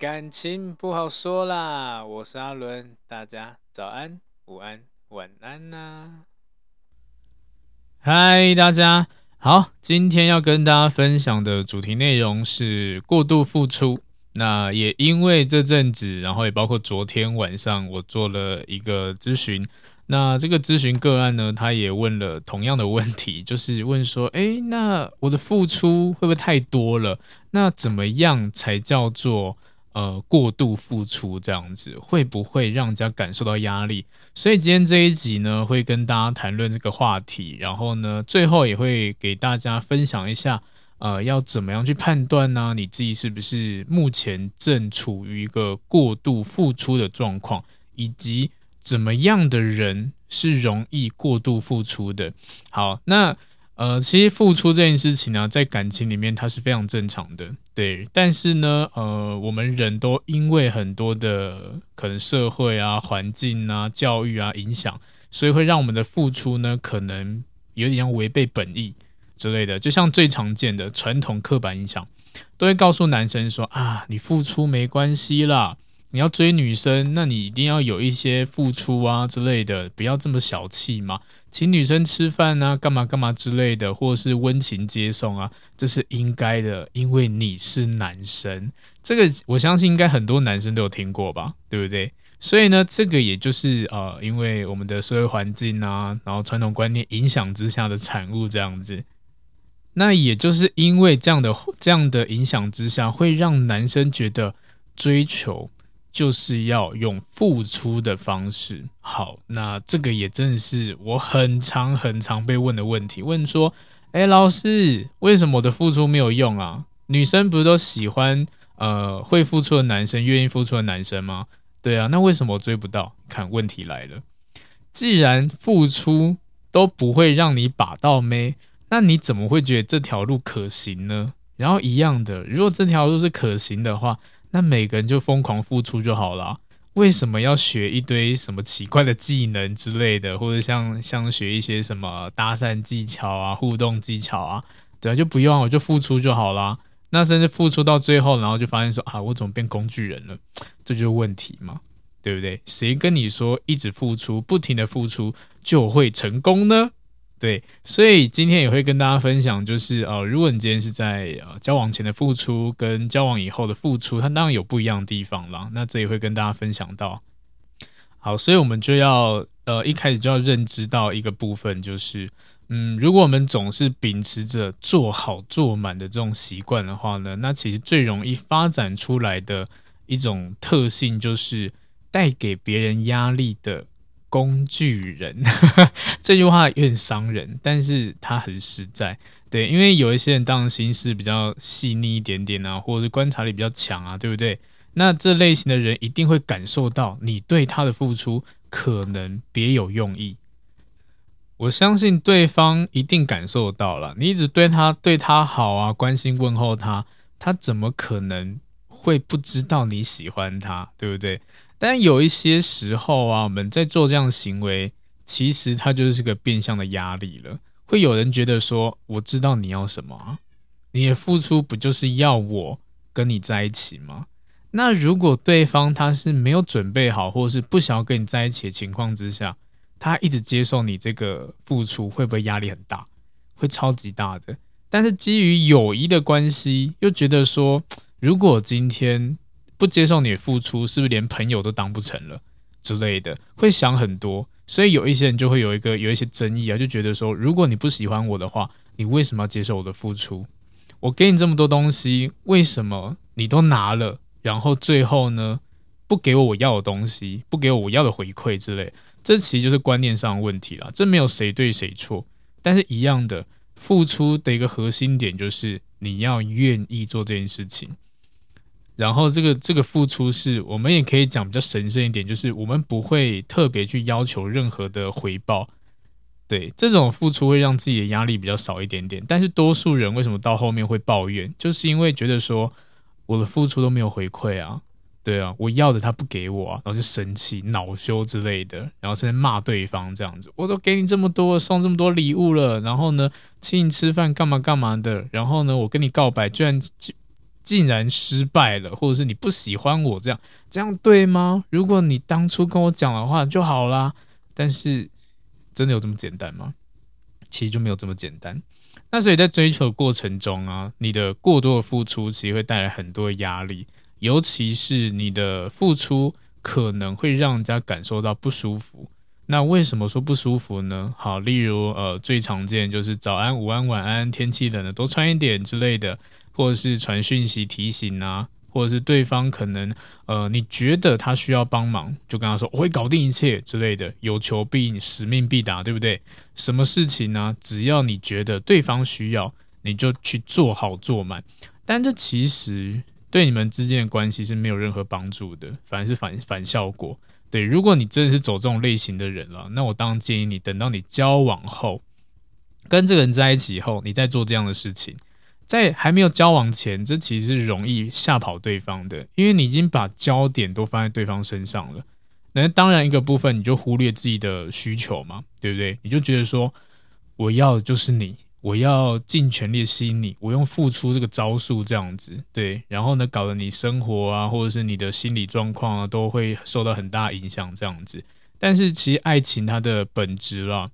感情不好说啦，我是阿伦，大家早安、午安、晚安呐、嗨，大家好，今天要跟大家分享的主题内容是过度付出。那也因为这阵子，然后也包括昨天晚上，我做了一个咨询。那这个咨询个案呢，他也问了同样的问题，就是问说：诶，那我的付出会不会太多了？那怎么样才叫做呃过度付出？这样子会不会让人家感受到压力？所以今天这一集呢，会跟大家谈论这个话题，然后呢，最后也会给大家分享一下，呃，要怎么样去判断呢？你自己是不是目前正处于一个过度付出的状况，以及怎么样的人是容易过度付出的？好，那呃，其实付出这件事情呢，在感情里面它是非常正常的，对。但是呢，呃，我们人都因为很多的可能社会啊、环境啊、教育啊影响，所以会让我们的付出呢，可能有点像违背本意之类的。就像最常见的传统刻板印象，都会告诉男生说啊，你付出没关系啦。你要追女生，那你一定要有一些付出啊之类的，不要这么小气嘛。请女生吃饭啊，干嘛干嘛之类的，或是温情接送啊，这是应该的，因为你是男生。这个我相信应该很多男生都有听过吧，对不对？所以呢，这个也就是呃，因为我们的社会环境啊，然后传统观念影响之下的产物这样子。那也就是因为这样的这样的影响之下，会让男生觉得追求。就是要用付出的方式。好，那这个也真的是我很常很常被问的问题。问说，哎，老师，为什么我的付出没有用啊？女生不是都喜欢呃会付出的男生，愿意付出的男生吗？对啊，那为什么我追不到？看问题来了，既然付出都不会让你把到妹，那你怎么会觉得这条路可行呢？然后一样的，如果这条路是可行的话。那每个人就疯狂付出就好了，为什么要学一堆什么奇怪的技能之类的，或者像像学一些什么搭讪技巧啊、互动技巧啊？对啊，就不用，我就付出就好了。那甚至付出到最后，然后就发现说啊，我怎么变工具人了？这就是问题嘛，对不对？谁跟你说一直付出、不停的付出就会成功呢？对，所以今天也会跟大家分享，就是呃，如果你今天是在呃交往前的付出跟交往以后的付出，它当然有不一样的地方啦。那这也会跟大家分享到。好，所以我们就要呃一开始就要认知到一个部分，就是嗯，如果我们总是秉持着做好做满的这种习惯的话呢，那其实最容易发展出来的一种特性，就是带给别人压力的。工具人 这句话有点伤人，但是他很实在。对，因为有一些人当然心思比较细腻一点点啊，或者是观察力比较强啊，对不对？那这类型的人一定会感受到你对他的付出可能别有用意。我相信对方一定感受到了，你一直对他对他好啊，关心问候他，他怎么可能会不知道你喜欢他，对不对？但有一些时候啊，我们在做这样的行为，其实它就是个变相的压力了。会有人觉得说：“我知道你要什么，你的付出不就是要我跟你在一起吗？”那如果对方他是没有准备好，或者是不想要跟你在一起的情况之下，他一直接受你这个付出，会不会压力很大？会超级大的。但是基于友谊的关系，又觉得说，如果今天。不接受你的付出，是不是连朋友都当不成了之类的？会想很多，所以有一些人就会有一个有一些争议啊，就觉得说，如果你不喜欢我的话，你为什么要接受我的付出？我给你这么多东西，为什么你都拿了，然后最后呢，不给我我要的东西，不给我我要的回馈之类？这其实就是观念上的问题啦，这没有谁对谁错，但是一样的，付出的一个核心点就是你要愿意做这件事情。然后这个这个付出是我们也可以讲比较神圣一点，就是我们不会特别去要求任何的回报，对，这种付出会让自己的压力比较少一点点。但是多数人为什么到后面会抱怨，就是因为觉得说我的付出都没有回馈啊，对啊，我要的他不给我啊，然后就生气、恼羞之类的，然后甚至骂对方这样子。我都给你这么多，送这么多礼物了，然后呢，请你吃饭干嘛干嘛的，然后呢，我跟你告白居然竟然失败了，或者是你不喜欢我这样，这样对吗？如果你当初跟我讲的话就好啦。但是真的有这么简单吗？其实就没有这么简单。那所以在追求过程中啊，你的过多的付出其实会带来很多压力，尤其是你的付出可能会让人家感受到不舒服。那为什么说不舒服呢？好，例如呃，最常见就是早安、午安、晚安，天气冷了多穿一点之类的，或者是传讯息提醒啊，或者是对方可能呃，你觉得他需要帮忙，就跟他说我会搞定一切之类的，有求必应，使命必达，对不对？什么事情呢？只要你觉得对方需要，你就去做好做满，但这其实对你们之间的关系是没有任何帮助的，反而是反反效果。对，如果你真的是走这种类型的人了，那我当然建议你等到你交往后，跟这个人在一起以后，你再做这样的事情。在还没有交往前，这其实是容易吓跑对方的，因为你已经把焦点都放在对方身上了。那当然一个部分你就忽略自己的需求嘛，对不对？你就觉得说，我要的就是你。我要尽全力吸引你，我用付出这个招数这样子，对，然后呢，搞得你生活啊，或者是你的心理状况啊，都会受到很大影响这样子。但是其实爱情它的本质啦，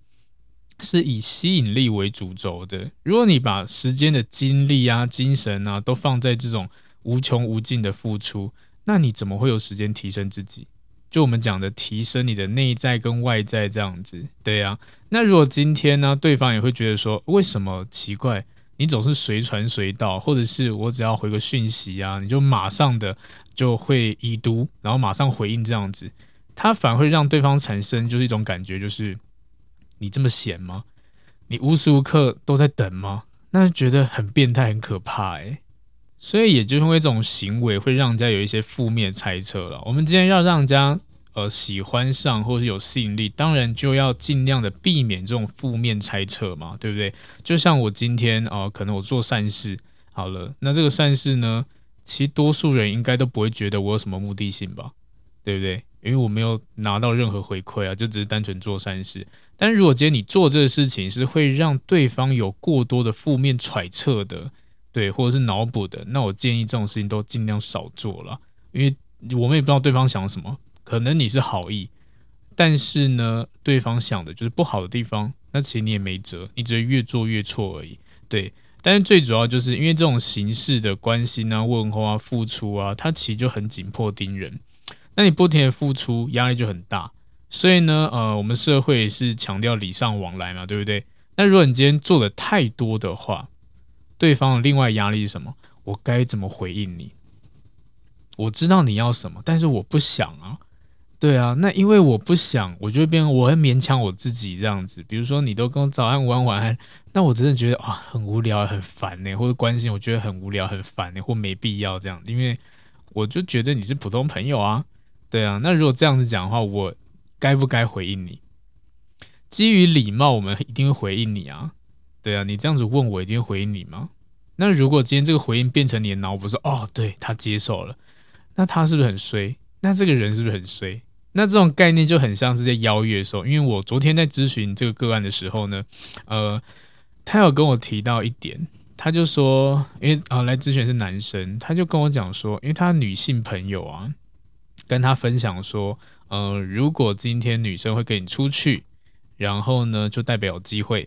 是以吸引力为主轴的。如果你把时间的精力啊、精神啊，都放在这种无穷无尽的付出，那你怎么会有时间提升自己？就我们讲的提升你的内在跟外在这样子，对呀、啊。那如果今天呢，对方也会觉得说，为什么奇怪，你总是随传随到，或者是我只要回个讯息啊，你就马上的就会已读，然后马上回应这样子，他反而会让对方产生就是一种感觉，就是你这么闲吗？你无时无刻都在等吗？那觉得很变态，很可怕诶。所以也就是因为这种行为会让人家有一些负面猜测了。我们今天要让人家呃喜欢上或是有吸引力，当然就要尽量的避免这种负面猜测嘛，对不对？就像我今天哦、呃，可能我做善事好了，那这个善事呢，其实多数人应该都不会觉得我有什么目的性吧，对不对？因为我没有拿到任何回馈啊，就只是单纯做善事。但如果今天你做这个事情是会让对方有过多的负面揣测的。对，或者是脑补的，那我建议这种事情都尽量少做了，因为我们也不知道对方想什么，可能你是好意，但是呢，对方想的就是不好的地方，那其实你也没辙，你只会越做越错而已。对，但是最主要就是因为这种形式的关心啊、问候啊、付出啊，它其实就很紧迫盯人，那你不停的付出，压力就很大，所以呢，呃，我们社会是强调礼尚往来嘛，对不对？那如果你今天做的太多的话，对方的另外压力是什么？我该怎么回应你？我知道你要什么，但是我不想啊。对啊，那因为我不想，我就会变我会勉强我自己这样子。比如说，你都跟我早安、午安、晚安，那我真的觉得啊，很无聊、很烦呢，或者关心我觉得很无聊、很烦呢，或没必要这样。因为我就觉得你是普通朋友啊。对啊，那如果这样子讲的话，我该不该回应你？基于礼貌，我们一定会回应你啊。对啊，你这样子问我，一定会回应你吗？那如果今天这个回应变成你的脑补，说哦，对，他接受了，那他是不是很衰？那这个人是不是很衰？那这种概念就很像是在邀约的时候，因为我昨天在咨询这个个案的时候呢，呃，他有跟我提到一点，他就说，因为啊、呃、来咨询是男生，他就跟我讲说，因为他女性朋友啊，跟他分享说，呃，如果今天女生会跟你出去，然后呢，就代表有机会。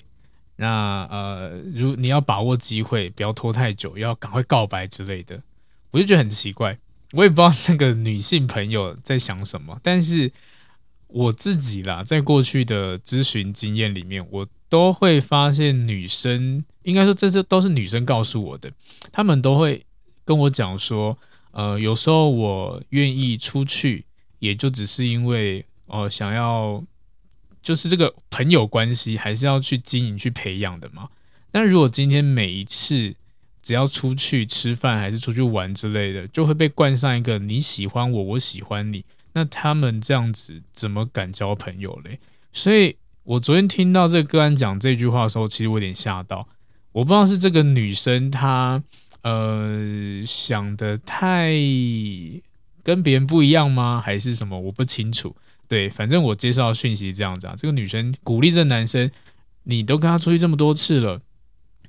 那呃，如你要把握机会，不要拖太久，要赶快告白之类的，我就觉得很奇怪，我也不知道这个女性朋友在想什么。但是我自己啦，在过去的咨询经验里面，我都会发现女生，应该说这些都是女生告诉我的，她们都会跟我讲说，呃，有时候我愿意出去，也就只是因为呃想要。就是这个朋友关系还是要去经营、去培养的嘛。但如果今天每一次只要出去吃饭还是出去玩之类的，就会被冠上一个你喜欢我，我喜欢你，那他们这样子怎么敢交朋友嘞？所以我昨天听到这个个案讲这句话的时候，其实我有点吓到。我不知道是这个女生她呃想得太跟别人不一样吗？还是什么？我不清楚。对，反正我介绍讯息这样子啊，这个女生鼓励这男生，你都跟他出去这么多次了，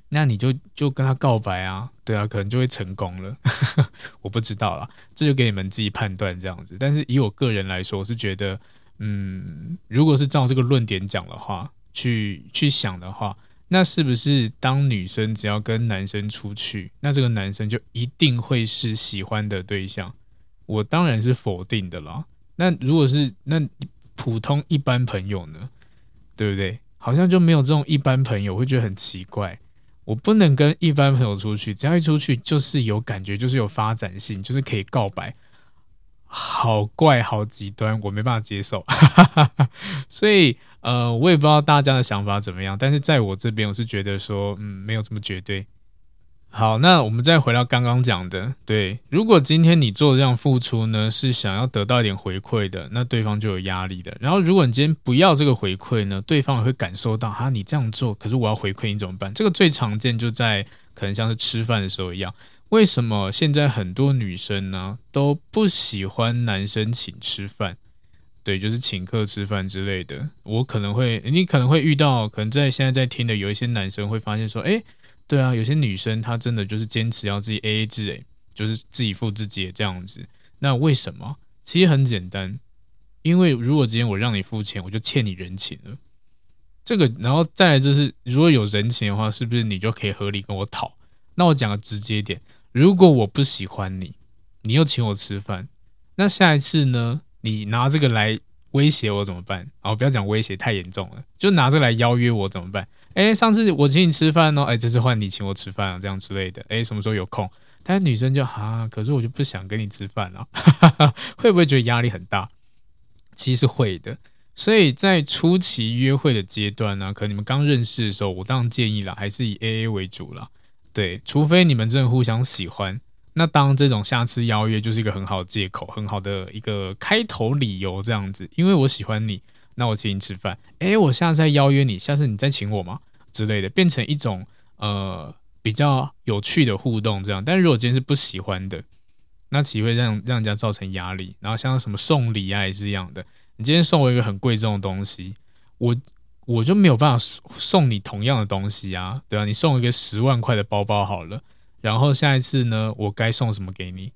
那你就就跟他告白啊，对啊，可能就会成功了。我不知道啦，这就给你们自己判断这样子。但是以我个人来说，我是觉得，嗯，如果是照这个论点讲的话，去去想的话，那是不是当女生只要跟男生出去，那这个男生就一定会是喜欢的对象？我当然是否定的啦。那如果是那普通一般朋友呢？对不对？好像就没有这种一般朋友，会觉得很奇怪。我不能跟一般朋友出去，只要一出去就是有感觉，就是有发展性，就是可以告白，好怪，好极端，我没办法接受。所以，呃，我也不知道大家的想法怎么样，但是在我这边，我是觉得说，嗯，没有这么绝对。好，那我们再回到刚刚讲的，对，如果今天你做这样付出呢，是想要得到一点回馈的，那对方就有压力的。然后，如果你今天不要这个回馈呢，对方也会感受到，哈，你这样做，可是我要回馈你怎么办？这个最常见就在可能像是吃饭的时候一样。为什么现在很多女生呢都不喜欢男生请吃饭？对，就是请客吃饭之类的。我可能会，你可能会遇到，可能在现在在听的有一些男生会发现说，诶。对啊，有些女生她真的就是坚持要自己 AA 制，诶，就是自己付自己这样子。那为什么？其实很简单，因为如果今天我让你付钱，我就欠你人情了。这个，然后再来就是，如果有人情的话，是不是你就可以合理跟我讨？那我讲的直接点，如果我不喜欢你，你又请我吃饭，那下一次呢，你拿这个来。威胁我怎么办？哦，不要讲威胁，太严重了。就拿着来邀约我怎么办？哎，上次我请你吃饭哦，哎，这次换你请我吃饭啊，这样之类的。哎，什么时候有空？但是女生就啊，可是我就不想跟你吃饭啊，会不会觉得压力很大？其实会的。所以在初期约会的阶段呢，可能你们刚认识的时候，我当然建议啦，还是以 AA 为主啦。对，除非你们真的互相喜欢。那当这种下次邀约就是一个很好的借口，很好的一个开头理由，这样子，因为我喜欢你，那我请你吃饭，诶，我下次再邀约你，下次你再请我吗？之类的，变成一种呃比较有趣的互动，这样。但是如果今天是不喜欢的，那岂会让让人家造成压力？然后像什么送礼啊，也是一样的。你今天送我一个很贵重的东西，我我就没有办法 送你同样的东西啊，对啊，你送一个十万块的包包好了。然后下一次呢，我该送什么给你？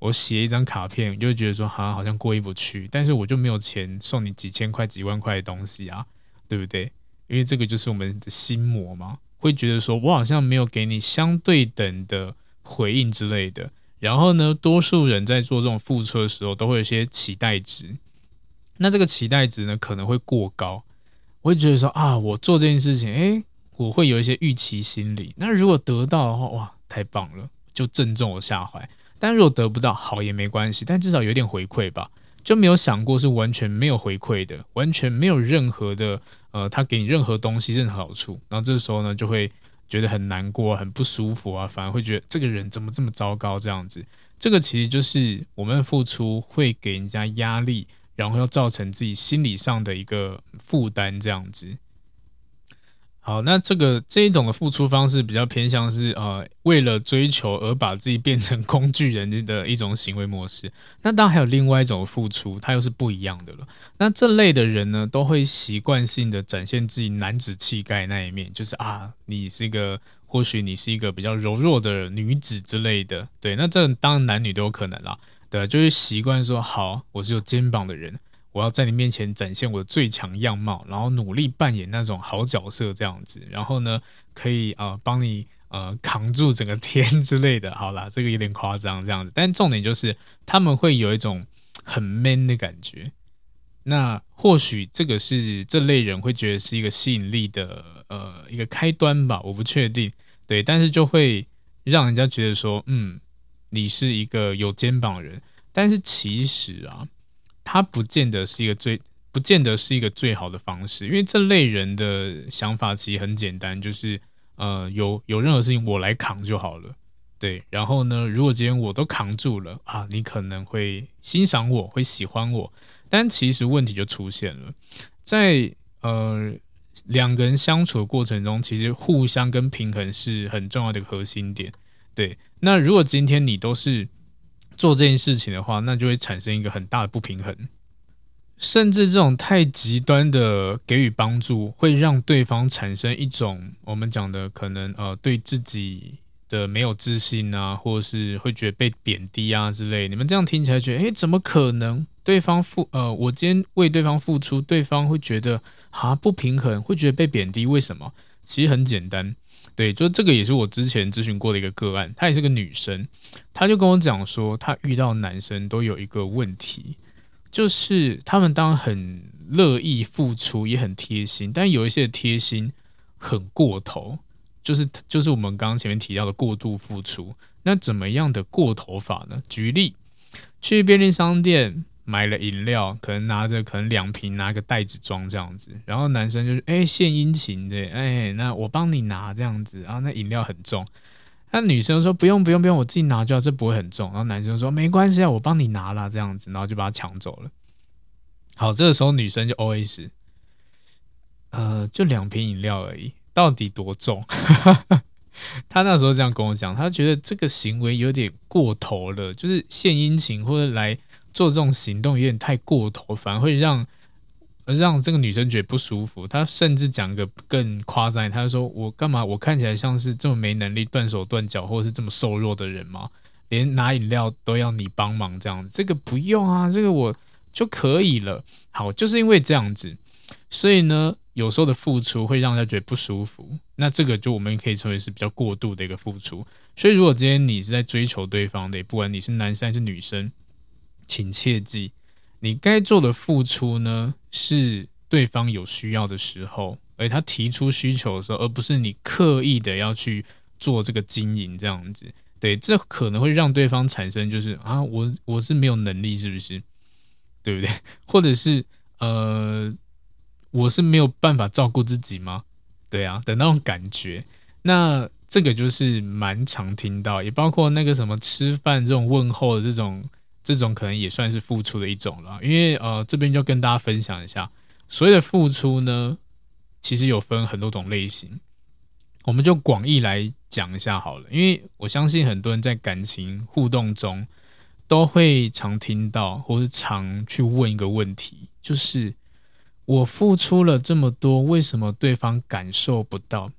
我写一张卡片，就会觉得说，哈，好像过意不去。但是我就没有钱送你几千块、几万块的东西啊，对不对？因为这个就是我们的心魔嘛，会觉得说我好像没有给你相对等的回应之类的。然后呢，多数人在做这种付出的时候，都会有一些期待值。那这个期待值呢，可能会过高。我会觉得说啊，我做这件事情，诶，我会有一些预期心理。那如果得到的话，哇！太棒了，就正中我下怀。但如果得不到，好也没关系，但至少有点回馈吧。就没有想过是完全没有回馈的，完全没有任何的呃，他给你任何东西、任何好处。然后这个时候呢，就会觉得很难过、很不舒服啊，反而会觉得这个人怎么这么糟糕这样子。这个其实就是我们的付出会给人家压力，然后要造成自己心理上的一个负担这样子。好，那这个这一种的付出方式比较偏向是呃，为了追求而把自己变成工具人的一种行为模式。那当然还有另外一种付出，它又是不一样的了。那这类的人呢，都会习惯性的展现自己男子气概那一面，就是啊，你是一个，或许你是一个比较柔弱的女子之类的。对，那这当然男女都有可能啦。对，就是习惯说好，我是有肩膀的人。我要在你面前展现我的最强样貌，然后努力扮演那种好角色这样子，然后呢，可以啊帮你呃扛住整个天之类的。好啦，这个有点夸张这样子，但重点就是他们会有一种很 man 的感觉。那或许这个是这类人会觉得是一个吸引力的呃一个开端吧，我不确定。对，但是就会让人家觉得说，嗯，你是一个有肩膀的人。但是其实啊。他不见得是一个最，不见得是一个最好的方式，因为这类人的想法其实很简单，就是呃，有有任何事情我来扛就好了，对。然后呢，如果今天我都扛住了啊，你可能会欣赏我，会喜欢我。但其实问题就出现了，在呃两个人相处的过程中，其实互相跟平衡是很重要的核心点，对。那如果今天你都是。做这件事情的话，那就会产生一个很大的不平衡。甚至这种太极端的给予帮助，会让对方产生一种我们讲的可能呃对自己的没有自信啊，或是会觉得被贬低啊之类。你们这样听起来觉得，诶，怎么可能？对方付呃，我今天为对方付出，对方会觉得啊不平衡，会觉得被贬低。为什么？其实很简单，对，就这个也是我之前咨询过的一个个案，她也是个女生，她就跟我讲说，她遇到男生都有一个问题。就是他们当很乐意付出，也很贴心，但有一些贴心很过头，就是就是我们刚刚前面提到的过度付出。那怎么样的过头法呢？举例，去便利商店买了饮料，可能拿着可能两瓶，拿个袋子装这样子，然后男生就是哎献殷勤的，哎那我帮你拿这样子，然后那饮料很重。那女生说不用不用不用，我自己拿就好，这不会很重。然后男生说没关系啊，我帮你拿啦，这样子，然后就把他抢走了。好，这个时候女生就 OS，呃，就两瓶饮料而已，到底多重？他那时候这样跟我讲，他觉得这个行为有点过头了，就是献殷勤或者来做这种行动有点太过头，反而会让。让这个女生觉得不舒服，她甚至讲个更夸张，她说：“我干嘛？我看起来像是这么没能力、断手断脚，或者是这么瘦弱的人吗？连拿饮料都要你帮忙这样子？这个不用啊，这个我就可以了。好，就是因为这样子，所以呢，有时候的付出会让人家觉得不舒服。那这个就我们可以称为是比较过度的一个付出。所以，如果今天你是在追求对方的，不管你是男生还是女生，请切记。”你该做的付出呢，是对方有需要的时候，而他提出需求的时候，而不是你刻意的要去做这个经营这样子。对，这可能会让对方产生就是啊，我我是没有能力，是不是？对不对？或者是呃，我是没有办法照顾自己吗？对啊的那种感觉。那这个就是蛮常听到，也包括那个什么吃饭这种问候的这种。这种可能也算是付出的一种了，因为呃，这边就跟大家分享一下，所谓的付出呢，其实有分很多种类型，我们就广义来讲一下好了。因为我相信很多人在感情互动中都会常听到，或是常去问一个问题，就是我付出了这么多，为什么对方感受不到？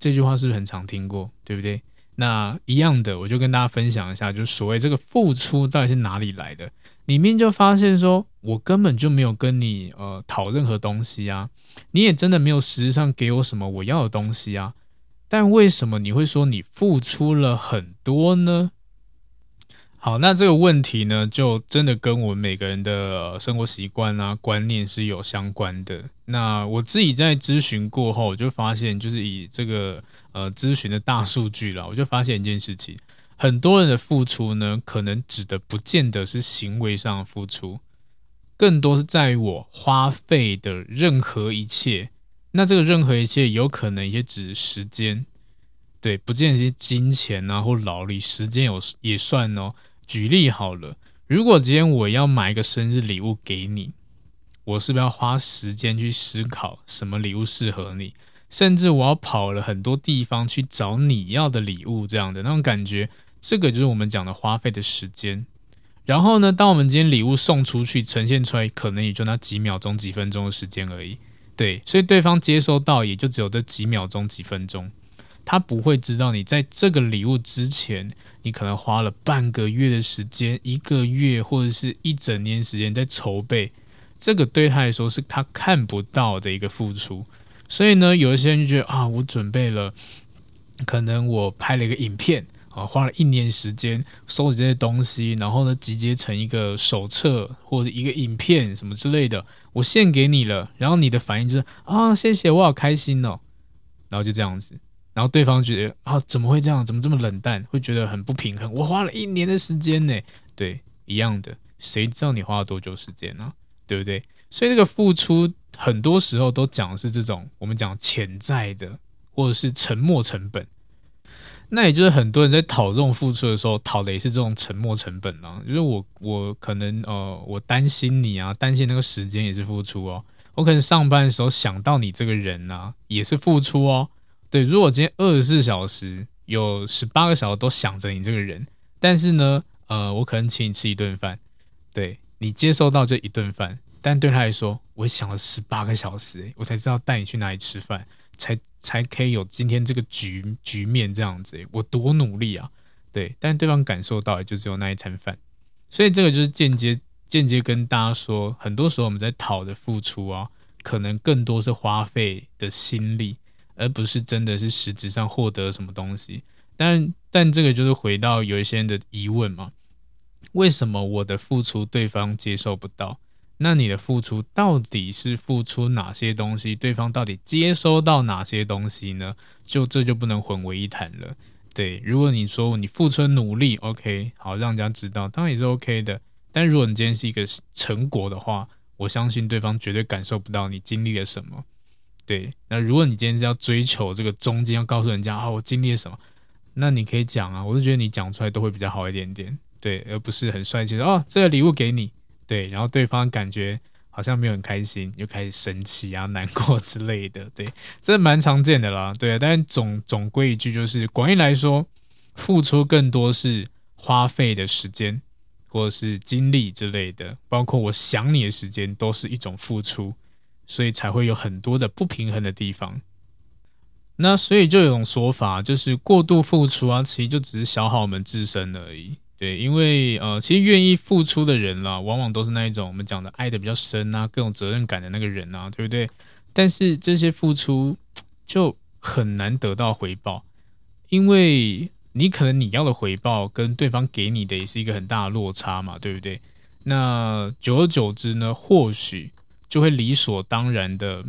这句话是不是很常听过？对不对？那一样的，我就跟大家分享一下，就是所谓这个付出到底是哪里来的？里面就发现说，我根本就没有跟你呃讨任何东西啊，你也真的没有实质上给我什么我要的东西啊，但为什么你会说你付出了很多呢？好，那这个问题呢，就真的跟我们每个人的生活习惯啊、观念是有相关的。那我自己在咨询过后，我就发现，就是以这个呃咨询的大数据啦，我就发现一件事情：很多人的付出呢，可能指的不见得是行为上的付出，更多是在于我花费的任何一切。那这个任何一切，有可能也指时间，对，不见得是金钱啊或劳力，时间有也算哦。举例好了，如果今天我要买一个生日礼物给你，我是不是要花时间去思考什么礼物适合你？甚至我要跑了很多地方去找你要的礼物，这样的那种感觉，这个就是我们讲的花费的时间。然后呢，当我们今天礼物送出去，呈现出来，可能也就那几秒钟、几分钟的时间而已。对，所以对方接收到也就只有这几秒钟、几分钟。他不会知道你在这个礼物之前，你可能花了半个月的时间、一个月或者是一整年时间在筹备。这个对他来说是他看不到的一个付出。所以呢，有一些人就觉得啊，我准备了，可能我拍了一个影片啊，花了一年时间收集这些东西，然后呢，集结成一个手册或者一个影片什么之类的，我献给你了。然后你的反应就是啊，谢谢，我好开心哦。然后就这样子。然后对方觉得啊，怎么会这样？怎么这么冷淡？会觉得很不平衡。我花了一年的时间呢，对，一样的，谁知道你花了多久时间呢？对不对？所以这个付出很多时候都讲的是这种我们讲潜在的，或者是沉没成本。那也就是很多人在讨这种付出的时候，讨的也是这种沉没成本啊。就是我我可能呃，我担心你啊，担心那个时间也是付出哦。我可能上班的时候想到你这个人啊，也是付出哦。对，如果今天二十四小时有十八个小时都想着你这个人，但是呢，呃，我可能请你吃一顿饭，对，你接受到这一顿饭，但对他来说，我想了十八个小时，我才知道带你去哪里吃饭，才才可以有今天这个局局面这样子，我多努力啊！对，但对方感受到也就只有那一餐饭，所以这个就是间接间接跟大家说，很多时候我们在讨的付出啊，可能更多是花费的心力，而不是真的是实质上获得什么东西。但但这个就是回到有一些人的疑问嘛，为什么我的付出对方接受不到？那你的付出到底是付出哪些东西？对方到底接收到哪些东西呢？就这就不能混为一谈了。对，如果你说你付出努力，OK，好，让人家知道，当然也是 OK 的。但如果你今天是一个成果的话，我相信对方绝对感受不到你经历了什么。对，那如果你今天是要追求这个中间，要告诉人家啊，我经历了什么，那你可以讲啊，我是觉得你讲出来都会比较好一点点，对，而不是很帅气的哦，这个礼物给你。对，然后对方感觉好像没有很开心，又开始生气啊、难过之类的。对，这蛮常见的啦。对啊，但总总归一句就是，广义来说，付出更多是花费的时间或者是精力之类的，包括我想你的时间都是一种付出，所以才会有很多的不平衡的地方。那所以就有种说法，就是过度付出啊，其实就只是消耗我们自身而已。对，因为呃，其实愿意付出的人啦，往往都是那一种我们讲的爱的比较深啊，更有责任感的那个人啊，对不对？但是这些付出就很难得到回报，因为你可能你要的回报跟对方给你的也是一个很大的落差嘛，对不对？那久而久之呢，或许就会理所当然的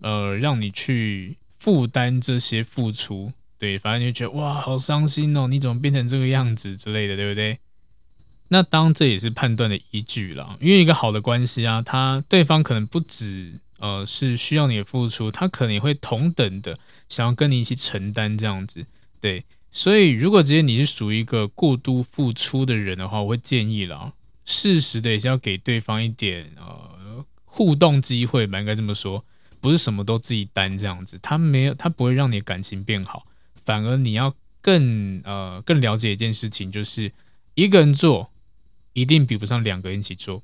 呃，让你去负担这些付出。对，反正就觉得哇，好伤心哦！你怎么变成这个样子之类的，对不对？那当这也是判断的依据了。因为一个好的关系啊，他对方可能不止呃是需要你的付出，他可能也会同等的想要跟你一起承担这样子。对，所以如果今天你是属于一个过度付出的人的话，我会建议了，适时的也是要给对方一点呃互动机会吧，应该这么说，不是什么都自己担这样子，他没有，他不会让你感情变好。反而你要更呃更了解一件事情，就是一个人做一定比不上两个人一起做。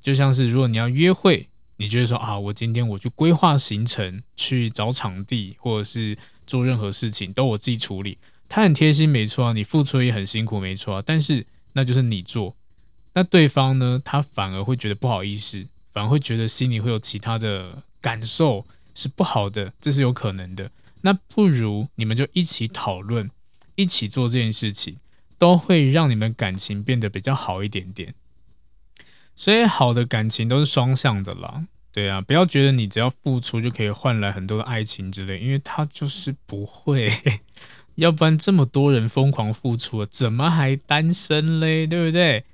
就像是如果你要约会，你觉得说啊，我今天我去规划行程、去找场地，或者是做任何事情都我自己处理，他很贴心没错啊，你付出也很辛苦没错啊，但是那就是你做，那对方呢，他反而会觉得不好意思，反而会觉得心里会有其他的感受是不好的，这是有可能的。那不如你们就一起讨论，一起做这件事情，都会让你们感情变得比较好一点点。所以好的感情都是双向的啦，对啊，不要觉得你只要付出就可以换来很多的爱情之类，因为他就是不会，要不然这么多人疯狂付出了，怎么还单身嘞？对不对？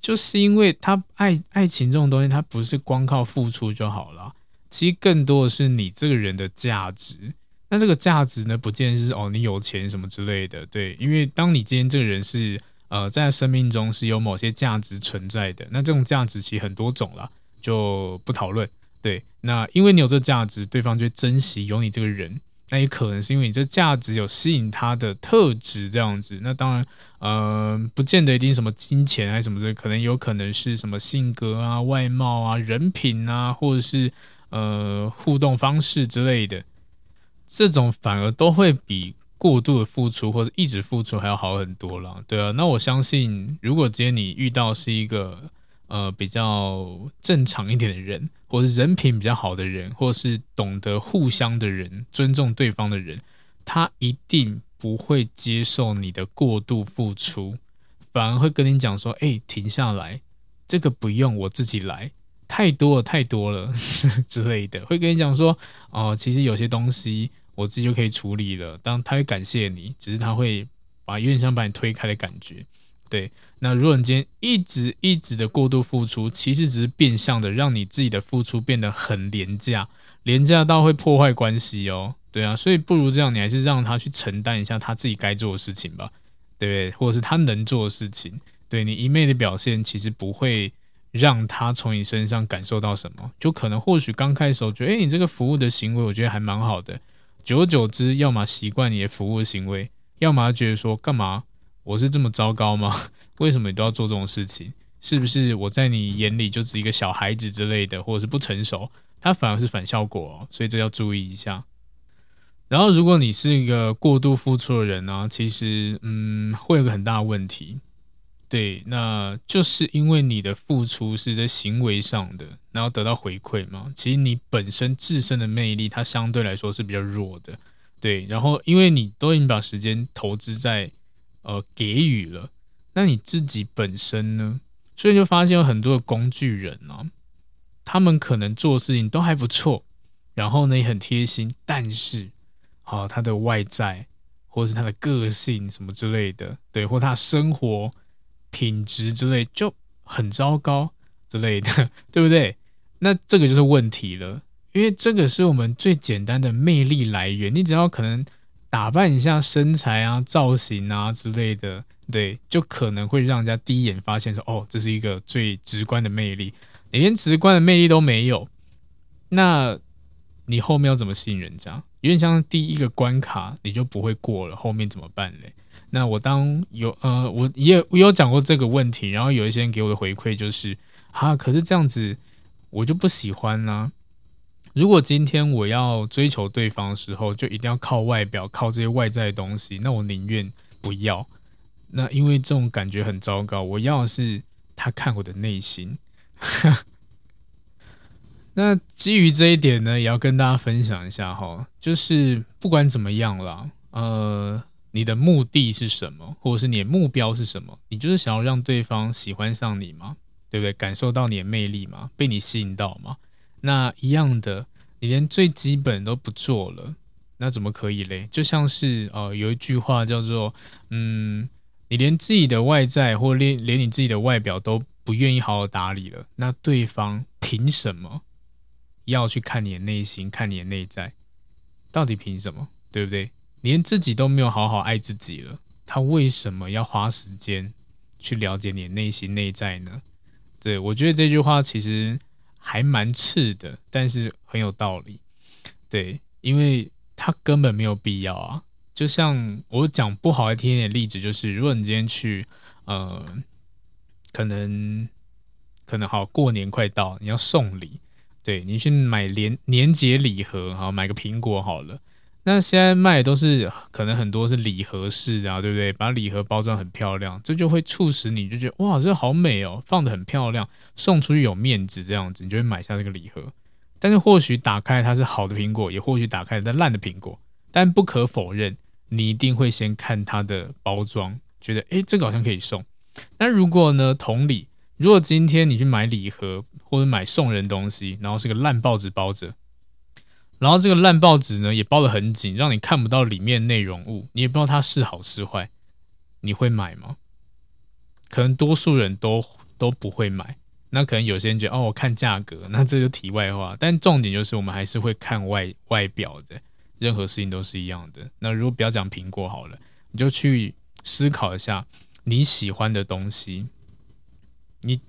就是因为他爱爱情这种东西，它不是光靠付出就好了，其实更多的是你这个人的价值。那这个价值呢，不见是哦，你有钱什么之类的，对，因为当你今天这个人是呃，在生命中是有某些价值存在的，那这种价值其实很多种啦，就不讨论。对，那因为你有这价值，对方就珍惜有你这个人，那也可能是因为你这价值有吸引他的特质这样子。那当然，呃，不见得一定什么金钱还是什么的，可能有可能是什么性格啊、外貌啊、人品啊，或者是呃互动方式之类的。这种反而都会比过度的付出或者一直付出还要好很多了，对啊。那我相信，如果今天你遇到是一个呃比较正常一点的人，或者人品比较好的人，或者是懂得互相的人，尊重对方的人，他一定不会接受你的过度付出，反而会跟你讲说：“哎，停下来，这个不用，我自己来。”太多了，太多了 之类的，会跟你讲说，哦，其实有些东西我自己就可以处理了。当他会感谢你，只是他会把有点像把你推开的感觉。对，那如果你今天一直一直的过度付出，其实只是变相的让你自己的付出变得很廉价，廉价到会破坏关系哦。对啊，所以不如这样，你还是让他去承担一下他自己该做的事情吧，对不对？或者是他能做的事情。对，你一昧的表现，其实不会。让他从你身上感受到什么？就可能或许刚开始我觉得，哎，你这个服务的行为，我觉得还蛮好的。久而久之，要么习惯你的服务行为，要么觉得说，干嘛？我是这么糟糕吗？为什么你都要做这种事情？是不是我在你眼里就是一个小孩子之类的，或者是不成熟，它反而是反效果哦，所以这要注意一下。然后，如果你是一个过度付出的人呢、其实嗯，会有个很大的问题。对，那就是因为你的付出是在行为上的，然后得到回馈嘛。其实你本身自身的魅力，它相对来说是比较弱的。对，然后因为你都已经把时间投资在呃给予了，那你自己本身呢？所以就发现有很多的工具人啊，他们可能做事情都还不错，然后呢也很贴心，但是好、他的外在或是他的个性什么之类的，对，或他生活。品质之类就很糟糕之类的，对不对？那这个就是问题了，因为这个是我们最简单的魅力来源。你只要可能打扮一下身材啊、造型啊之类的，对，就可能会让人家第一眼发现说：“哦，这是一个最直观的魅力。”你连直观的魅力都没有，那你后面要怎么吸引人家？有点像第一个关卡你就不会过了，后面怎么办嘞？那我当有呃，我也我有讲过这个问题，然后有一些人给我的回馈就是啊，可是这样子我就不喜欢呢、如果今天我要追求对方的时候，就一定要靠外表，靠这些外在的东西，那我宁愿不要。那因为这种感觉很糟糕，我要的是他看我的内心。那基于这一点呢，也要跟大家分享一下哈，就是不管怎么样啦，呃。你的目的是什么，或者是你的目标是什么？你就是想要让对方喜欢上你吗？对不对？感受到你的魅力吗？被你吸引到吗？那一样的，你连最基本都不做了，那怎么可以嘞？就像是呃，有一句话叫做，嗯，你连自己的外在或连连你自己的外表都不愿意好好打理了，那对方凭什么要去看你的内心，看你的内在？到底凭什么？对不对？连自己都没有好好爱自己了，他为什么要花时间去了解你的内心内在呢？对，我觉得这句话其实还蛮次的，但是很有道理。对，因为他根本没有必要啊。就像我讲不好听一点例子，就是如果你今天去，呃，可能可能好过年快到，你要送礼，对，你去买年年节礼盒，好买个苹果好了。那现在卖的都是可能很多是礼盒式啊，对不对？把礼盒包装很漂亮，这就会促使你就觉得哇，这好美哦，放得很漂亮，送出去有面子，这样子你就会买下这个礼盒。但是或许打开它是好的苹果，也或许打开它烂的苹果。但不可否认，你一定会先看它的包装，觉得诶，这个好像可以送。那如果呢，同理，如果今天你去买礼盒或者买送人东西，然后是个烂报纸包着。然后这个烂报纸呢，也包得很紧，让你看不到里面内容物，你也不知道它是好是坏，你会买吗？可能多数人都都不会买。那可能有些人觉得，哦，我看价格，那这就题外话。但重点就是，我们还是会看外外表的，任何事情都是一样的。那如果不要讲苹果好了，你就去思考一下你喜欢的东西。你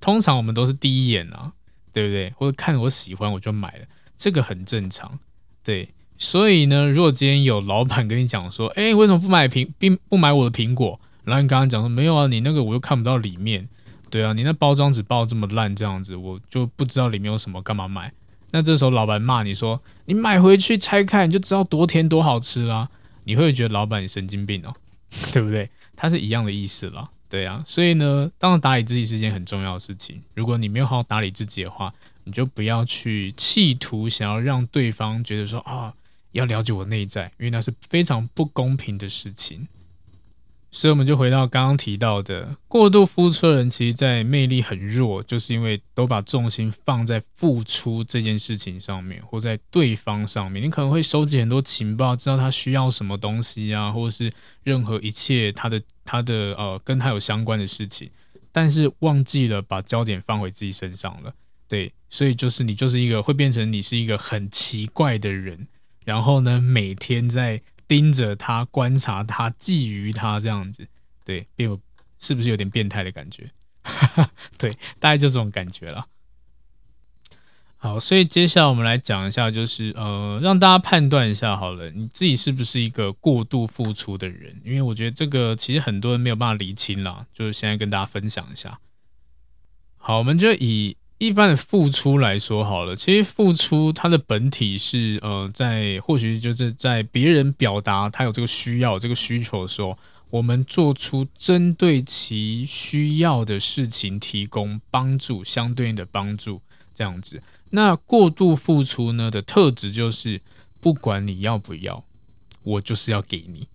通常我们都是第一眼啊，对不对？或者看我喜欢我就买了。这个很正常，对，所以呢，如果今天有老板跟你讲说，哎，为什么不买苹并不买我的苹果？然后你刚刚讲说没有啊，你那个我又看不到里面，对啊，你那包装纸包这么烂，这样子我就不知道里面有什么，干嘛买？那这时候老板骂你说，你买回去拆开你就知道多甜多好吃啦，你会觉得老板你神经病哦，对不对？它是一样的意思啦，对啊，所以呢，当然打理自己是一件很重要的事情，如果你没有好好打理自己的话。你就不要去企图想要让对方觉得说啊，要了解我内在，因为那是非常不公平的事情。所以我们就回到刚刚提到的，过度付出的人，其实在魅力很弱，就是因为都把重心放在付出这件事情上面，或在对方上面。你可能会收集很多情报，知道他需要什么东西啊，或者是任何一切他的他的呃跟他有相关的事情，但是忘记了把焦点放回自己身上了。对，所以就是你就是一个会变成你是一个很奇怪的人，然后呢，每天在盯着他、观察他、觊觎他这样子，对，变是不是有点变态的感觉？对，大概就这种感觉了。好，所以接下来我们来讲一下，就是呃，让大家判断一下好了，你自己是不是一个过度付出的人？因为我觉得这个其实很多人没有办法厘清啦，就是现在跟大家分享一下。好，我们就以一般的付出来说好了。其实付出它的本体是呃，在或许就是在别人表达他有这个需要、这个需求的时候，我们做出针对其需要的事情，提供帮助，相对应的帮助这样子。那过度付出呢的特质就是，不管你要不要，我就是要给你，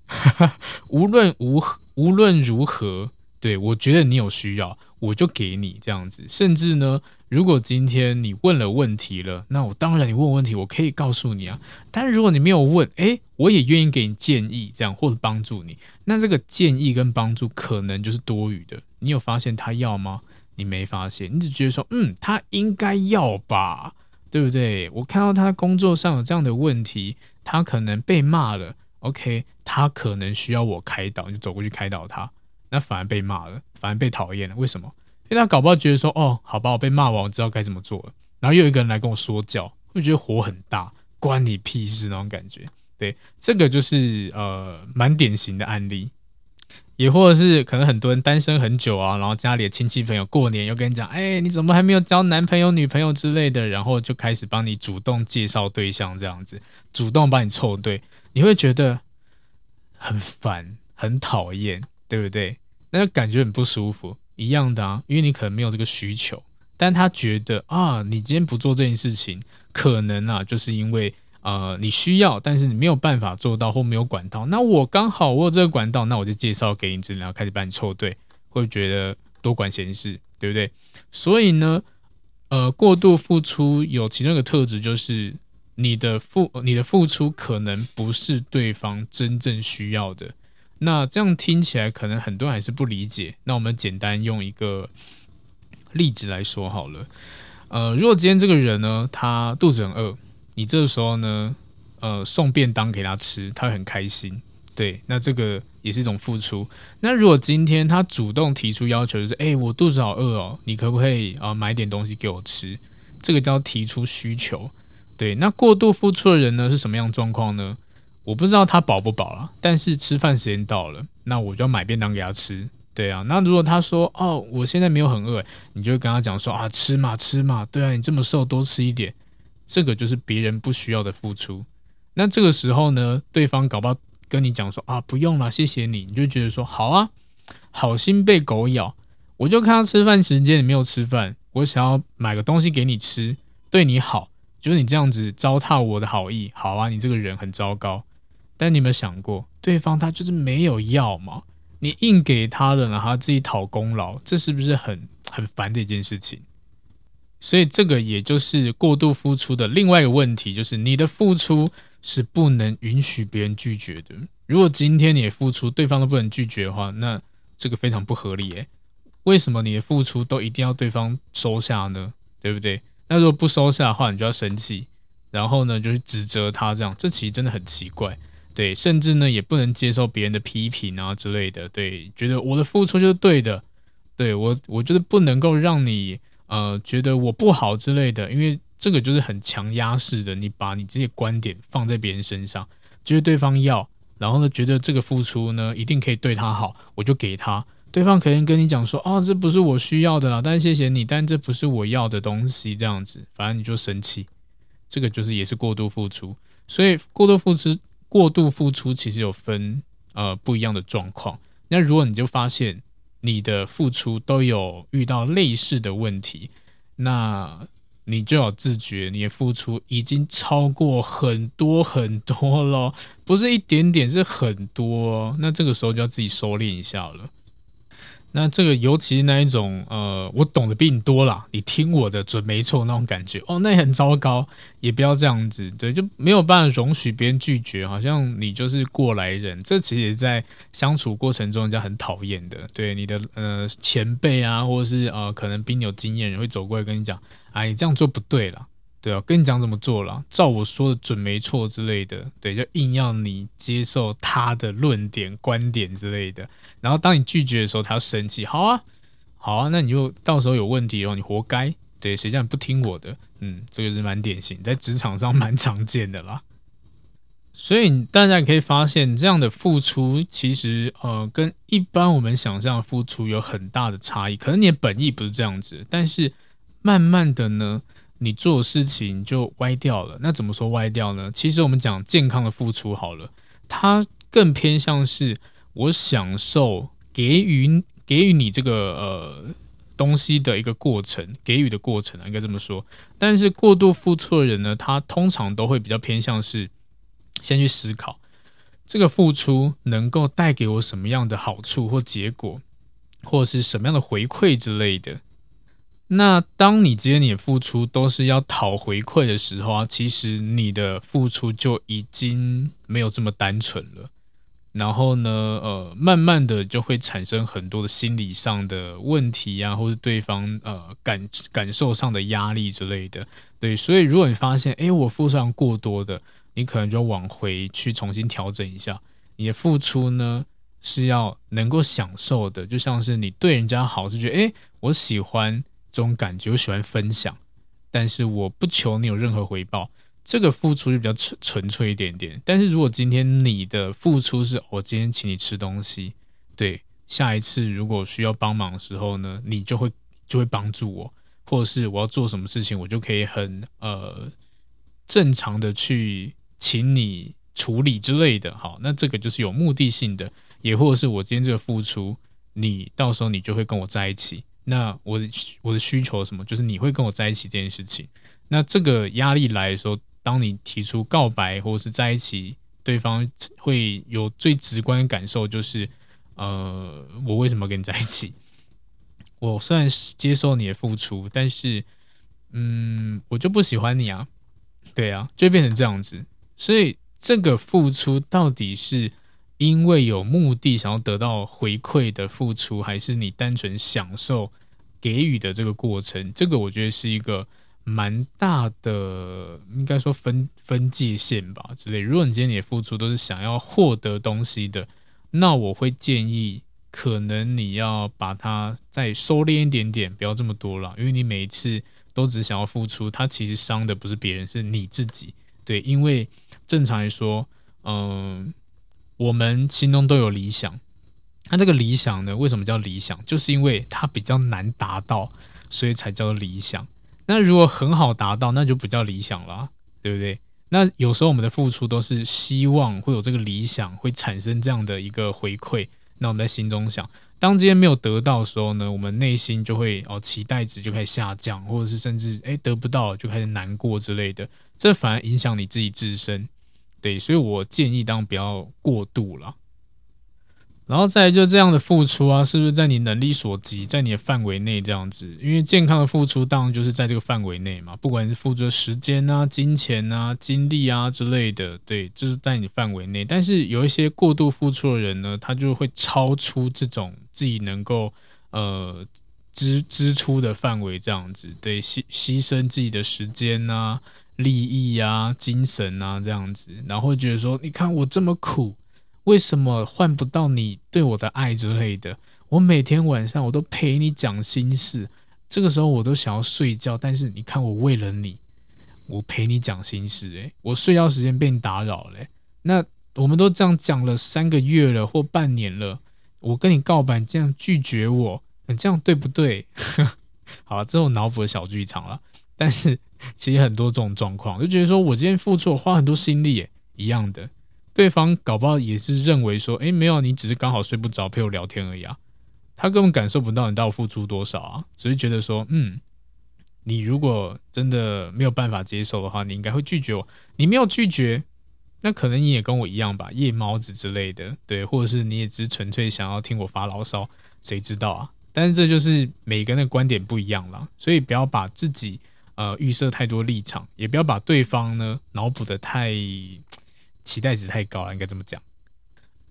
无论无无论如何。对，我觉得你有需要，我就给你这样子。甚至呢，如果今天你问了问题了，那我当然你问问题，我可以告诉你啊。但如果你没有问，诶，我也愿意给你建议，这样或者帮助你。那这个建议跟帮助可能就是多余的。你有发现他要吗？你没发现，你只觉得说，嗯，他应该要吧，对不对？我看到他工作上有这样的问题，他可能被骂了，OK，他可能需要我开导，你就走过去开导他。那反而被骂了，反而被讨厌了。为什么？因为他搞不好觉得说，哦，好吧，我被骂完，我知道该怎么做了。然后又有一个人来跟我说教，会觉得火很大，关你屁事那种感觉。对，这个就是呃蛮典型的案例。也或者是可能很多人单身很久啊，然后家里的亲戚朋友过年又跟你讲，哎，你怎么还没有交男朋友、女朋友之类的，然后就开始帮你主动介绍对象，这样子，主动帮你凑对，你会觉得很烦、很讨厌。对不对？那就感觉很不舒服，一样的啊，因为你可能没有这个需求，但他觉得啊，你今天不做这件事情，可能啊，就是因为呃你需要，但是你没有办法做到或没有管道。那我刚好我有这个管道，那我就介绍给你，然后开始帮你凑对，会觉得多管闲事，对不对？所以呢，呃，过度付出有其中一个特质，就是你的付你的付出可能不是对方真正需要的。那这样听起来可能很多人还是不理解。那我们简单用一个例子来说好了。呃，如果今天这个人呢，他肚子很饿，你这个时候呢，呃，送便当给他吃，他会很开心。对，那这个也是一种付出。那如果今天他主动提出要求，就是，哎，我肚子好饿哦，你可不可以啊，买点东西给我吃？这个叫提出需求。对，那过度付出的人呢，是什么样状况呢？我不知道他饱不饱了，但是吃饭时间到了，那我就要买便当给他吃。对啊，那如果他说哦，我现在没有很饿，你就跟他讲说啊，吃嘛吃嘛，对啊，你这么瘦，多吃一点。这个就是别人不需要的付出。那这个时候呢，对方搞不好跟你讲说啊，不用了，谢谢你，你就觉得说好啊，好心被狗咬。我就看他吃饭时间你没有吃饭，我想要买个东西给你吃，对你好，就是你这样子糟蹋我的好意。好啊，你这个人很糟糕。但你有没有想过，对方他就是没有要嘛？你硬给他了，然后自己讨功劳，这是不是很很烦的一件事情？所以这个也就是过度付出的另外一个问题，就是你的付出是不能允许别人拒绝的。如果今天你的付出对方都不能拒绝的话，那这个非常不合理诶。为什么你的付出都一定要对方收下呢？对不对？那如果不收下的话，你就要生气，然后呢就去指责他，这样这其实真的很奇怪。对，甚至呢也不能接受别人的批评啊之类的。对，觉得我的付出就是对的。对，我，我觉得不能够让你呃觉得我不好之类的，因为这个就是很强压式的，你把你这些观点放在别人身上，觉得对方要，然后呢觉得这个付出呢一定可以对他好，我就给他。对方可能跟你讲说，哦，这不是我需要的啦，但谢谢你，但这不是我要的东西，这样子，反正你就生气。这个就是也是过度付出，所以过度付出。过度付出其实有分呃不一样的状况。那如果你就发现你的付出都有遇到类似的问题，那你就要自觉你的付出已经超过很多很多了，不是一点点，是很多。那这个时候就要自己收敛一下了。那这个尤其那一种，呃，我懂得比你多啦，你听我的准没错那种感觉，哦，那也很糟糕，也不要这样子，对，就没有办法容许别人拒绝，好像你就是过来人，这其实也在相处过程中人家很讨厌的，对你的呃前辈啊，或者是呃可能比你有经验人会走过来跟你讲，哎，你这样做不对啦。对啊，跟你讲怎么做了，照我说的准没错之类的，对，就硬要你接受他的论点、观点之类的。然后当你拒绝的时候，他要生气。好啊，好啊，那你就到时候有问题哦，你活该。对，谁叫你不听我的？嗯，这个是蛮典型，在职场上蛮常见的啦。所以大家可以发现，这样的付出其实呃，跟一般我们想象的付出有很大的差异。可能你的本意不是这样子，但是慢慢的呢，你做事情就歪掉了。那怎么说歪掉呢？其实我们讲健康的付出好了，它更偏向是我享受给予给予你这个呃东西的一个过程，给予的过程啊，应该这么说。但是过度付出的人呢，他通常都会比较偏向是。先去思考，这个付出能够带给我什么样的好处或结果，或者是什么样的回馈之类的。那当你今天你的付出都是要讨回馈的时候啊，其实你的付出就已经没有这么单纯了。然后呢，呃，慢慢的就会产生很多的心理上的问题啊，或是对方呃感感受上的压力之类的。对，所以如果你发现，哎，我付出上过多的。你可能就往回去重新调整一下，你的付出呢是要能够享受的，就像是你对人家好，是觉得诶，我喜欢这种感觉，我喜欢分享，但是我不求你有任何回报，这个付出就比较纯纯粹一点点。但是如果今天你的付出是我今天请你吃东西，对，下一次如果需要帮忙的时候呢，你就会就会帮助我，或者是我要做什么事情，我就可以很呃正常的去。请你处理之类的，好，那这个就是有目的性的，也或者是我今天这个付出，你到时候你就会跟我在一起。那我的我的需求什么，就是你会跟我在一起这件事情。那这个压力来的时候，当你提出告白或者是在一起，对方会有最直观的感受，就是呃，我为什么跟你在一起？我虽然是接受你的付出，但是嗯，我就不喜欢你啊，对啊，就变成这样子。所以这个付出到底是因为有目的想要得到回馈的付出，还是你单纯享受给予的这个过程？这个我觉得是一个蛮大的，应该说分分界线吧之类。如果你今天你的付出都是想要获得东西的，那我会建议可能你要把它再收敛一点点，不要这么多了，因为你每一次都只想要付出，它其实伤的不是别人，是你自己。对，因为正常来说，嗯、我们心中都有理想。那这个理想呢，为什么叫理想？就是因为它比较难达到，所以才叫理想。那如果很好达到，那就不叫理想了，对不对？那有时候我们的付出都是希望会有这个理想，会产生这样的一个回馈。那我们在心中想，当这些没有得到的时候呢，我们内心就会哦，期待值就开始下降，或者是甚至诶得不到就开始难过之类的，这反而影响你自己自身。对，所以我建议当不要过度了。然后再来就这样的付出啊，是不是在你能力所及，在你的范围内这样子？因为健康的付出当然就是在这个范围内嘛，不管是付出的时间啊、金钱啊、精力啊之类的，对，就是在你范围内。但是有一些过度付出的人呢，他就会超出这种自己能够呃支支出的范围，这样子，对，牺牺牲自己的时间啊、利益啊、精神啊这样子，然后觉得说，你看我这么苦。为什么换不到你对我的爱之类的？我每天晚上我都陪你讲心事，这个时候我都想要睡觉，但是你看我为了你，我陪你讲心事，诶，我睡觉时间被你打扰了。那我们都这样讲了三个月了或半年了，我跟你告白，你这样拒绝我，你这样对不对？好了，这种脑补的小剧场了。但是其实很多这种状况，就觉得说我今天付出，我花很多心力，一样的。对方搞不好也是认为说，诶，没有，你只是刚好睡不着陪我聊天而已啊，他根本感受不到你到底付出多少啊，只是觉得说，嗯，你如果真的没有办法接受的话，你应该会拒绝我。你没有拒绝，那可能你也跟我一样吧，夜猫子之类的，对，或者是你也只是纯粹想要听我发牢骚，谁知道啊？但是这就是每个人的观点不一样了，所以不要把自己呃预设太多立场，也不要把对方呢脑补得太。期待值太高了，应该这么讲。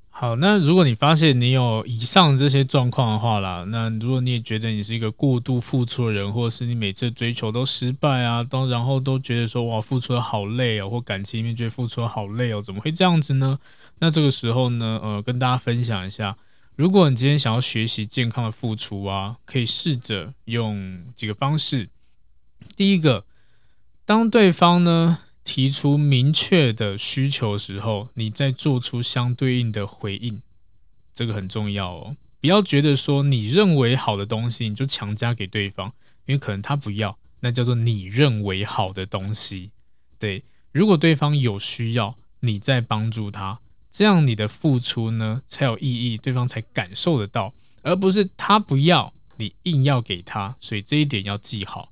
好，那如果你发现你有以上这些状况的话啦，那如果你也觉得你是一个过度付出的人，或者是你每次追求都失败啊，都然后都觉得说哇，付出的好累哦，或感情里面觉得付出的好累哦，怎么会这样子呢？那这个时候呢，呃，跟大家分享一下，如果你今天想要学习健康的付出啊，可以试着用几个方式。第一个，当对方呢。提出明确的需求时候，你再做出相对应的回应，这个很重要哦。不要觉得说你认为好的东西，你就强加给对方，因为可能他不要，那叫做你认为好的东西。对，如果对方有需要，你再帮助他，这样你的付出呢才有意义，对方才感受得到，而不是他不要，你硬要给他。所以这一点要记好。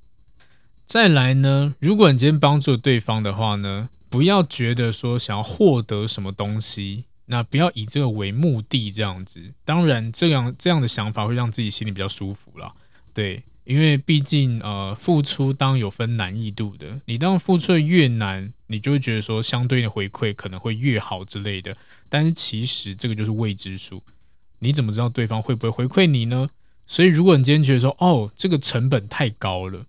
再来呢，如果你今天帮助对方的话呢，不要觉得说想要获得什么东西，那不要以这个为目的这样子。当然，这样这样的想法会让自己心里比较舒服啦。对，因为毕竟呃，付出当有分难易度的，你当付出越难，你就会觉得说相对的回馈可能会越好之类的。但是其实这个就是未知数，你怎么知道对方会不会回馈你呢？所以如果你今天觉得说哦，这个成本太高了。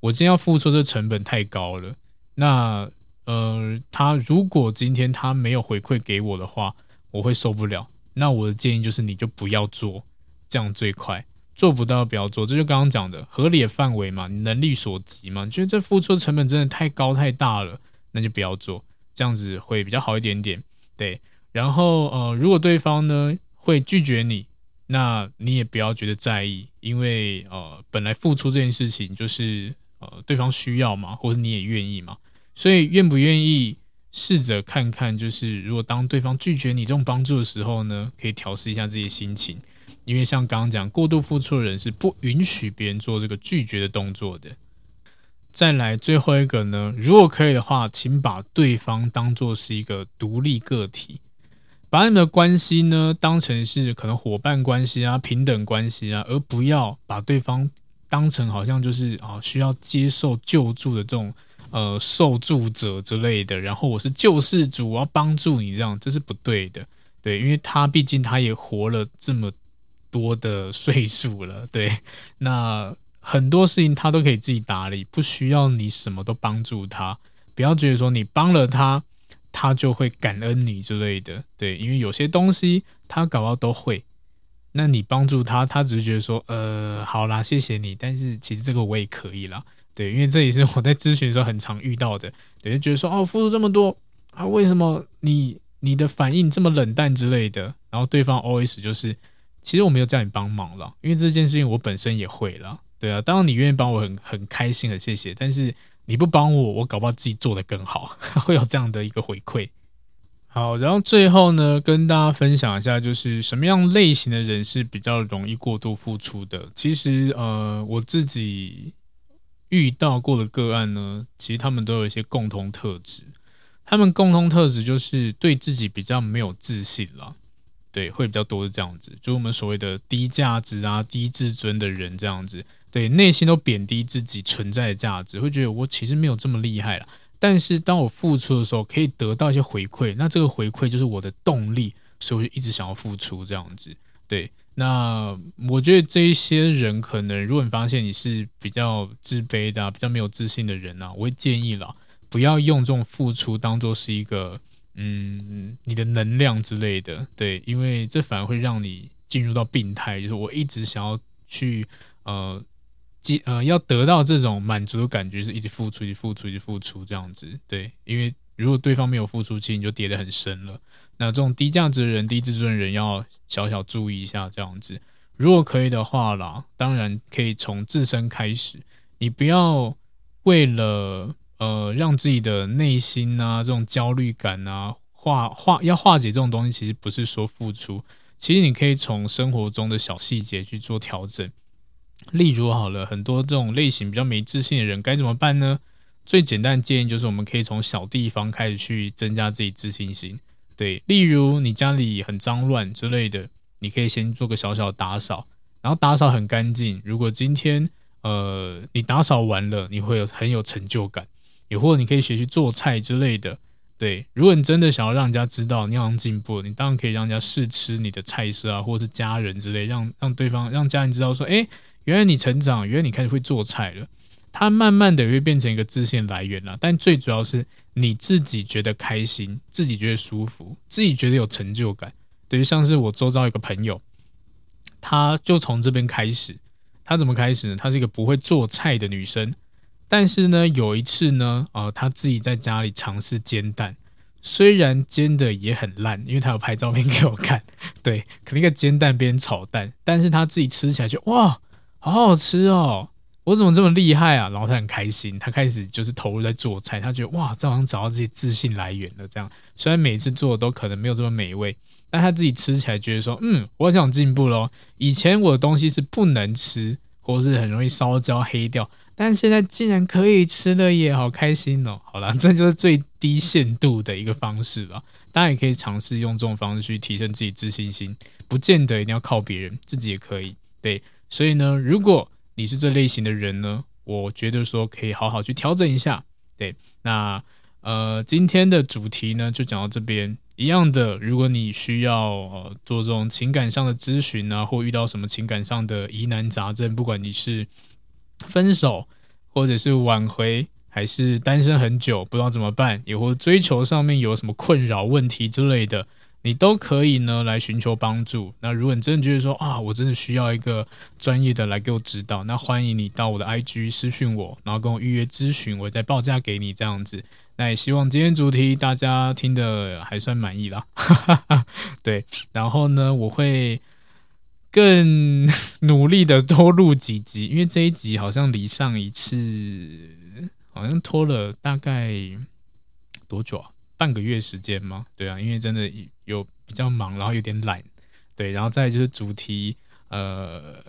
我今天要付出的成本太高了，那呃，他如果今天他没有回馈给我的话，我会受不了。那我的建议就是，你就不要做，这样最快。做不到不要做，这就刚刚讲的合理的范围嘛，你能力所及嘛。你觉得这付出的成本真的太高太大了，那就不要做，这样子会比较好一点点。对，然后呃，如果对方呢会拒绝你，那你也不要觉得在意，因为呃，本来付出这件事情就是。呃，对方需要嘛，或者你也愿意嘛，所以愿不愿意试着看看，就是如果当对方拒绝你这种帮助的时候呢，可以调试一下自己心情，因为像刚刚讲，过度付出的人是不允许别人做这个拒绝的动作的。再来最后一个呢，如果可以的话，请把对方当作是一个独立个体，把你们的关系呢当成是可能伙伴关系啊、平等关系啊，而不要把对方。当成好像就是啊，需要接受救助的这种呃受助者之类的，然后我是救世主，我要帮助你这样，这是不对的，对，因为他毕竟他也活了这么多的岁数了，对，那很多事情他都可以自己打理，不需要你什么都帮助他，不要觉得说你帮了他，他就会感恩你之类的，对，因为有些东西他搞到都会。那你帮助他，他只是觉得说，呃，好啦，谢谢你，但是其实这个我也可以啦，对，因为这也是我在咨询的时候很常遇到的，对，就觉得说，哦，付出这么多啊，为什么你你的反应这么冷淡之类的？然后对方 OS 就是，其实我没有叫你帮忙了，因为这件事情我本身也会了，对啊，当然你愿意帮我很很开心，很谢谢，但是你不帮我，我搞不好自己做得更好，会有这样的一个回馈。好，然后最后呢，跟大家分享一下，就是什么样类型的人是比较容易过度付出的。其实，呃，我自己遇到过的个案呢，其实他们都有一些共同特质。他们共同特质就是对自己比较没有自信了，对，会比较多是这样子，就我们所谓的低价值啊、低自尊的人这样子，对，内心都贬低自己存在的价值，会觉得我其实没有这么厉害啦。但是当我付出的时候，可以得到一些回馈，那这个回馈就是我的动力，所以我就一直想要付出这样子。对，那我觉得这一些人可能，如果你发现你是比较自卑的、比较没有自信的人啊，我会建议啦，不要用这种付出当做是一个嗯你的能量之类的。对，因为这反而会让你进入到病态，就是我一直想要去呃。呃，要得到这种满足的感觉，是一直付出，一直付出，一直付出这样子。对，因为如果对方没有付出，其实你就跌得很深了。那这种低价值的人、低自尊的人，要小小注意一下这样子。如果可以的话啦，当然可以从自身开始。你不要为了呃让自己的内心啊这种焦虑感啊化化要化解这种东西，其实不是说付出，其实你可以从生活中的小细节去做调整。例如好了，很多这种类型比较没自信的人该怎么办呢？最简单的建议就是，我们可以从小地方开始去增加自己自信心。对，例如你家里很脏乱之类的，你可以先做个小小的打扫，然后打扫很干净。如果今天呃你打扫完了，你会有很有成就感。也或者你可以学习做菜之类的。对，如果你真的想要让人家知道你好像进步，你当然可以让人家试吃你的菜色啊，或者是家人之类，让让对方让家人知道说，诶。原来你成长，原来你开始会做菜了，它慢慢的也会变成一个自信来源了。但最主要是你自己觉得开心，自己觉得舒服，自己觉得有成就感。等于像是我周遭一个朋友，他就从这边开始。他怎么开始呢？她是一个不会做菜的女生，但是呢，有一次呢，呃，他自己在家里尝试煎蛋，虽然煎的也很烂，因为他有拍照片给我看，对，可那个煎蛋边炒蛋，但是他自己吃起来就哇，好好吃哦。我怎么这么厉害啊？然后他很开心，他开始就是投入在做菜，他觉得哇，这好像找到这些自信来源了。这样虽然每次做的都可能没有这么美味，但他自己吃起来觉得说，嗯，我想进步喽。以前我的东西是不能吃，或是很容易烧焦黑掉，但现在竟然可以吃了耶，好开心哦！好啦，这就是最低限度的一个方式了。大家也可以尝试用这种方式去提升自己自信心，不见得一定要靠别人，自己也可以。对，所以呢，如果你是这类型的人呢？我觉得说可以好好去调整一下。对，那呃，今天的主题呢就讲到这边。一样的，如果你需要呃做这种情感上的咨询啊，或遇到什么情感上的疑难杂症，不管你是分手，或者是挽回，还是单身很久不知道怎么办，也或追求上面有什么困扰问题之类的。你都可以呢来寻求帮助。那如果你真的觉得说啊，我真的需要一个专业的来给我指导，那欢迎你到我的 IG 私讯我，然后跟我预约咨询，我再报价给你这样子。那也希望今天主题大家听得还算满意啦。对，然后呢，我会更努力的多录几集，因为这一集好像离上一次好像拖了大概多久啊？半个月时间吗？对啊，因为真的有比较忙，然后有点懒，对，然后再就是主题，呃，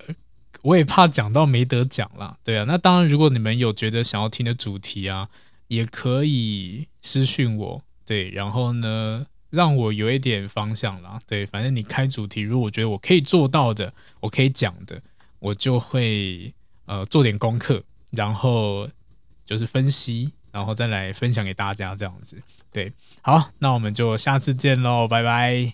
我也怕讲到没得讲啦，对啊，那当然，如果你们有觉得想要听的主题啊，也可以私讯我，对，然后呢，让我有一点方向啦，对，反正你开主题，如果我觉得我可以做到的，我可以讲的，我就会呃做点功课，然后就是分析。然后再来分享给大家，这样子，对，好，那我们就下次见喽，拜拜。